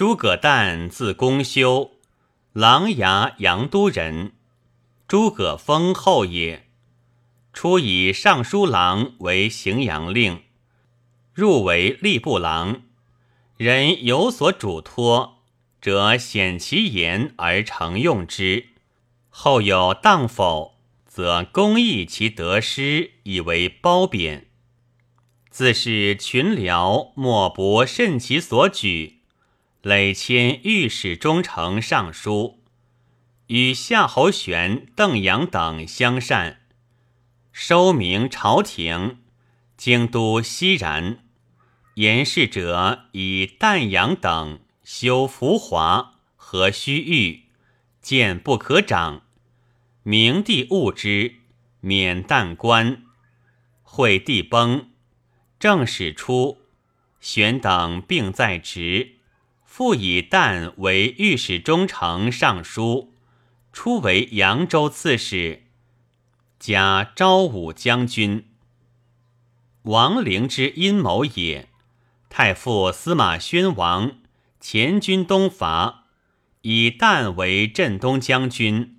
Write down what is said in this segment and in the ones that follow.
诸葛诞字公休，琅琊阳都人，诸葛丰后也。初以尚书郎为荥阳令，入为吏部郎。人有所嘱托，则显其言而承用之；后有当否，则公议其得失，以为褒贬。自是群僚莫不慎其所举，累迁御史中丞尚书，与夏侯玄、邓阳等相善，收明朝廷，京都熙然。言事者以旦阳等修浮华和虚誉，见不可长。明帝悟之，免旦官。惠帝崩。正史出，玄等并在职，复以旦为御史中丞尚书，初为扬州刺史，加昭武将军。王陵之阴谋也。太傅司马宣王前军东伐，以旦为镇东将军，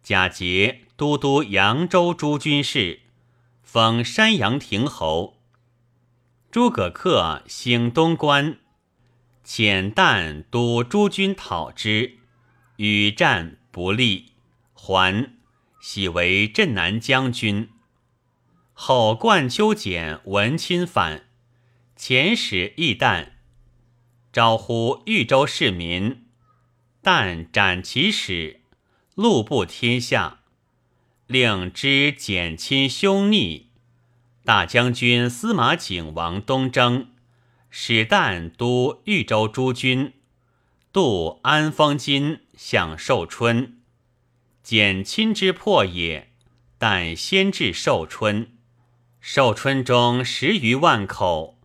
假节都督扬州诸军事，封山阳亭侯。诸葛恪兴东关，遣旦督诸军讨之，与战不利，还，喜为镇南将军。后冠秋俭闻亲反，遣使义旦，招呼豫州市民，旦斩其使，路布天下，令知减亲兄逆。大将军司马景王东征，使旦督豫州诸军，渡安丰津，向寿春。简亲之破也，但先至寿春。寿春中十余万口，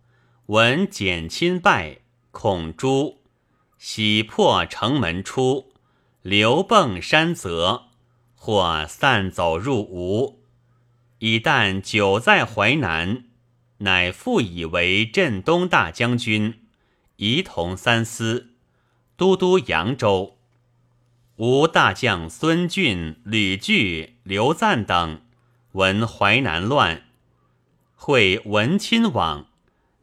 闻简亲败，恐诛，喜破城门出，流迸山泽，或散走入吴。以旦久在淮南，乃复以为镇东大将军，仪同三司，都督扬州。吴大将孙峻、吕据、刘赞等闻淮南乱，会文亲往，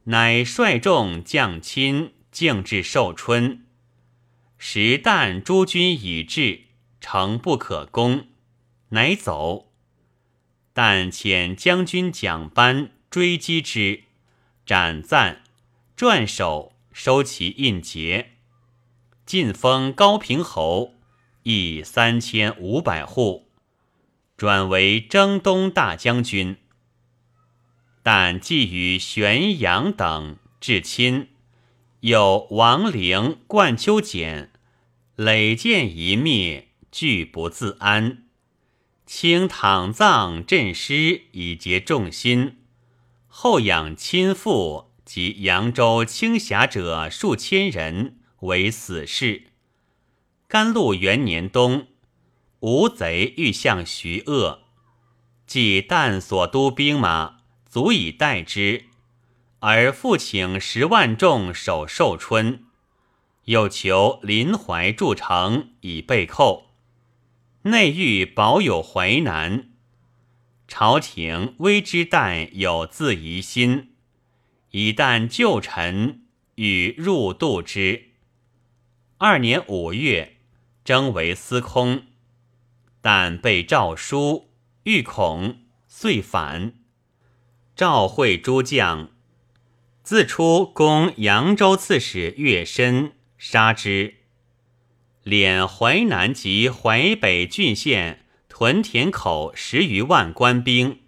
乃率众将亲径至寿春。时旦诸军已至，城不可攻，乃走。但遣将军蒋班追击之，斩赞，转首，收其印节。晋封高平侯，邑三千五百户，转为征东大将军。但既与玄阳等至亲，有王陵、冠秋俭，累见一灭，俱不自安。清躺葬镇尸以结众心，后养亲父及扬州清侠者数千人为死士。甘露元年冬，吴贼欲向徐鄂，即旦所督兵马足以待之，而复请十万众守寿春，又求临淮筑城以备寇。内欲保有淮南，朝廷微之旦有自疑心，以旦旧臣与入度之。二年五月，征为司空，但被诏书，欲恐，遂反。召会诸将，自出攻扬州刺史岳深，杀之。敛淮南及淮北郡县屯田口十余万官兵，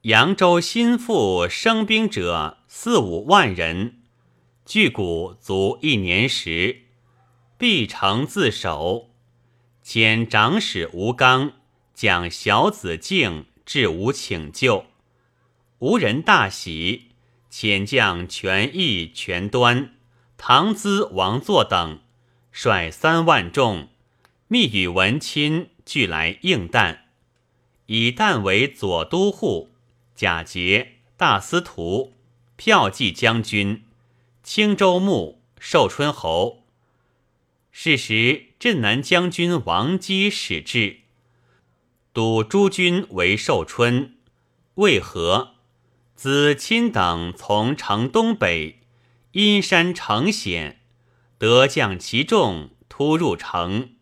扬州新复生兵者四五万人，据谷足一年时，必城自守。遣长史吴刚将小子敬至吴请救，吴人大喜，遣将权义、权端、唐咨、王作等。率三万众，密与文钦俱来应旦，以旦为左都护、假节、大司徒、骠骑将军、青州牧、寿春侯、是时镇南将军王基使至，督诸军为寿春，为何？子亲等从城东北，阴山城险，得将其众，突入城。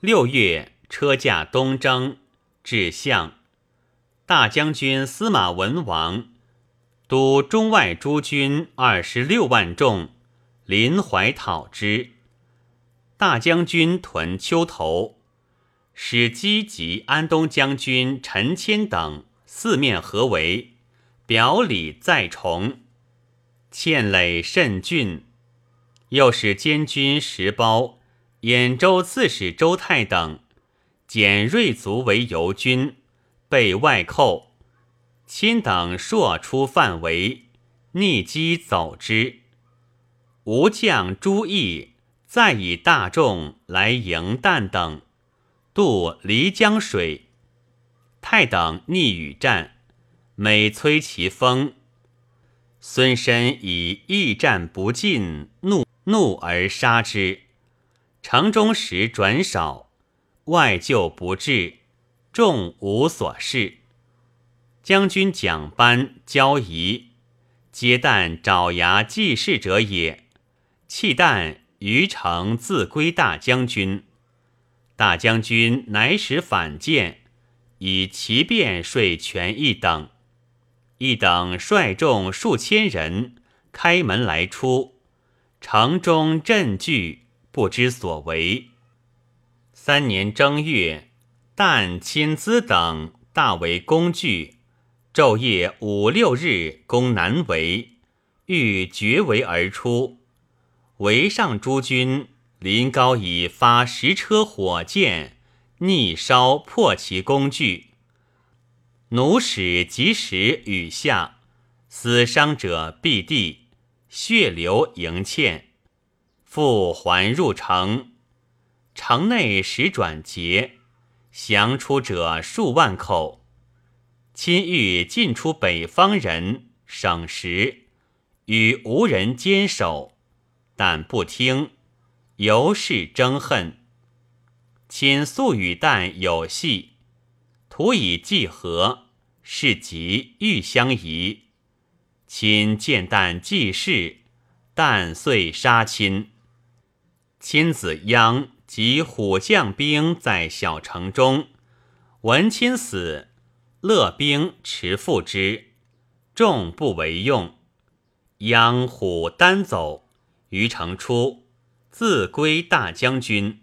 六月，车驾东征，至相。大将军司马文王督中外诸军二十六万众，临淮讨之。大将军屯丘头，使机及安东将军陈谦等四面合围。表里再重，堑垒甚峻。又使监军石苞、兖州刺史周泰等简锐卒为游军，被外寇。亲等朔出范围，逆击走之。吴将朱毅再以大众来迎旦等，渡漓江水。泰等逆与战。每催其锋，孙申以驿战不进，怒怒而杀之。城中时转少，外救不至，众无所事。将军蒋班、交仪皆旦爪牙济事者也。弃旦于城自归大将军。大将军乃使反间，以其变说权一等。一等率众数千人开门来出，城中震惧，不知所为。三年正月，旦亲资等大为工具，昼夜五六日攻南围，欲绝围而出。围上诸军临高以发十车火箭，逆烧破其工具。弩使及时雨下，死伤者必地，血流盈堑。复还入城，城内时转捷，降出者数万口。亲欲进出北方人，省时与无人坚守，但不听，由是争恨。亲素与旦有隙。徒以计和，是即欲相疑。亲见旦济事，旦遂杀亲。亲子鞅及虎将兵在小城中，闻亲死，乐兵持复之，众不为用。鞅虎单走，于城出，自归大将军。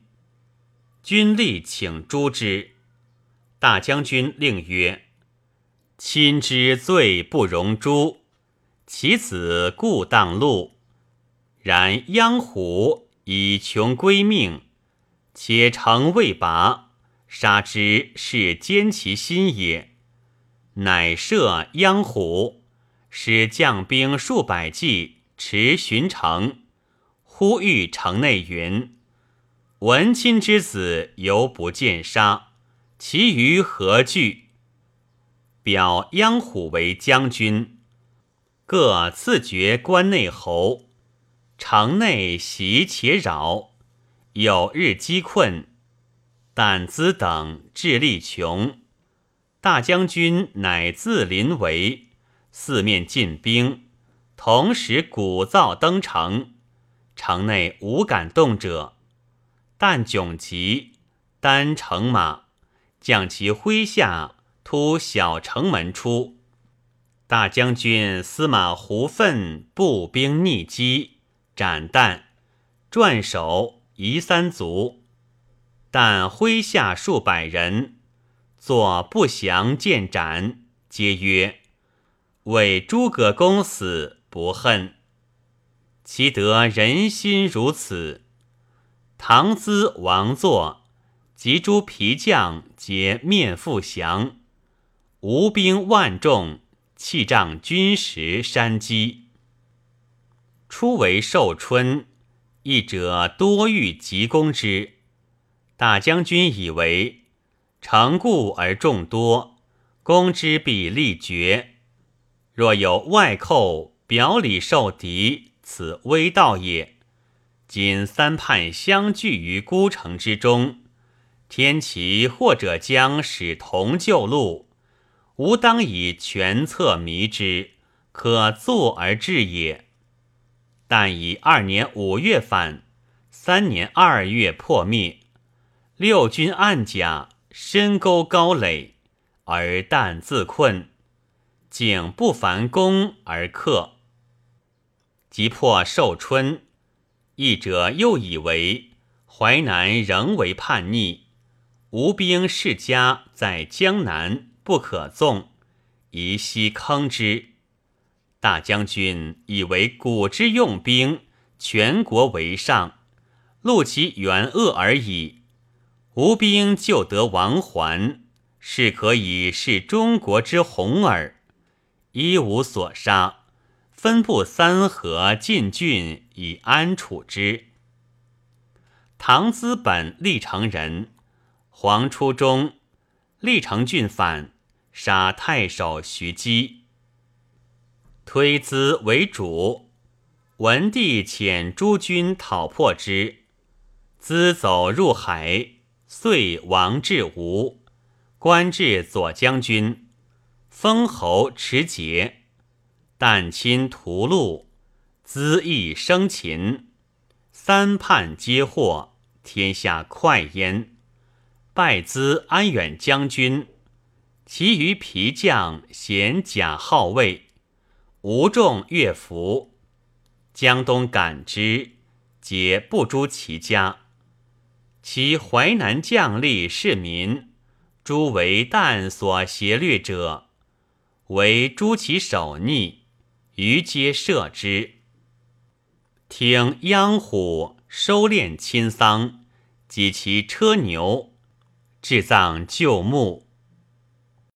军力请诛之。大将军令曰：“亲之罪不容诛，其子故当戮。然央虎以穷归命，且城未拔，杀之是奸其心也。乃射央虎，使将兵数百骑持巡城，呼吁城内云：‘文亲之子犹不见杀。’”其余何惧？表央虎为将军，各赐爵关内侯。城内袭且扰，有日饥困，但资等智力穷。大将军乃自临围，四面进兵，同时鼓噪登城，城内无敢动者。但窘急，单乘马。将其麾下突小城门出，大将军司马胡奋步兵逆击，斩旦，转首夷三族。但麾下数百人，作不祥见斩，皆曰：“为诸葛公死不恨，其得人心如此。”唐资王座。及诸皮将皆面复降，吴兵万众，气仗军实山积。初为寿春，一者多欲急攻之。大将军以为城固而众多，攻之必力绝。若有外寇表里受敌，此危道也。今三叛相聚于孤城之中，天齐或者将使同旧路，吾当以全策迷之，可坐而治也。但以二年五月反，三年二月破灭，六军暗甲，深沟高垒，而但自困，竟不凡攻而克。即破寿春，译者又以为淮南仍为叛逆，吴兵世家在江南，不可纵，宜悉坑之。大将军以为古之用兵，全国为上，戮其元恶而已。吴兵就得亡还，是可以是中国之宏耳。一无所杀。分布三河进郡以安处之。唐资本历城人，黄初中，历城郡反，杀太守徐基，推资为主。文帝遣诸军讨破之，资走入海，遂亡至吴，官至左将军，封侯持节。但亲屠戮，恣意生擒，三叛皆获，天下快焉。拜资安远将军，其余皮将衔甲号位，无众乐服。江东感之，皆不诛其家。其淮南将吏士民，诸为旦所挟掠者，为诛其首逆。余皆赦之。听央虎收敛亲丧，及其车牛，置葬旧墓。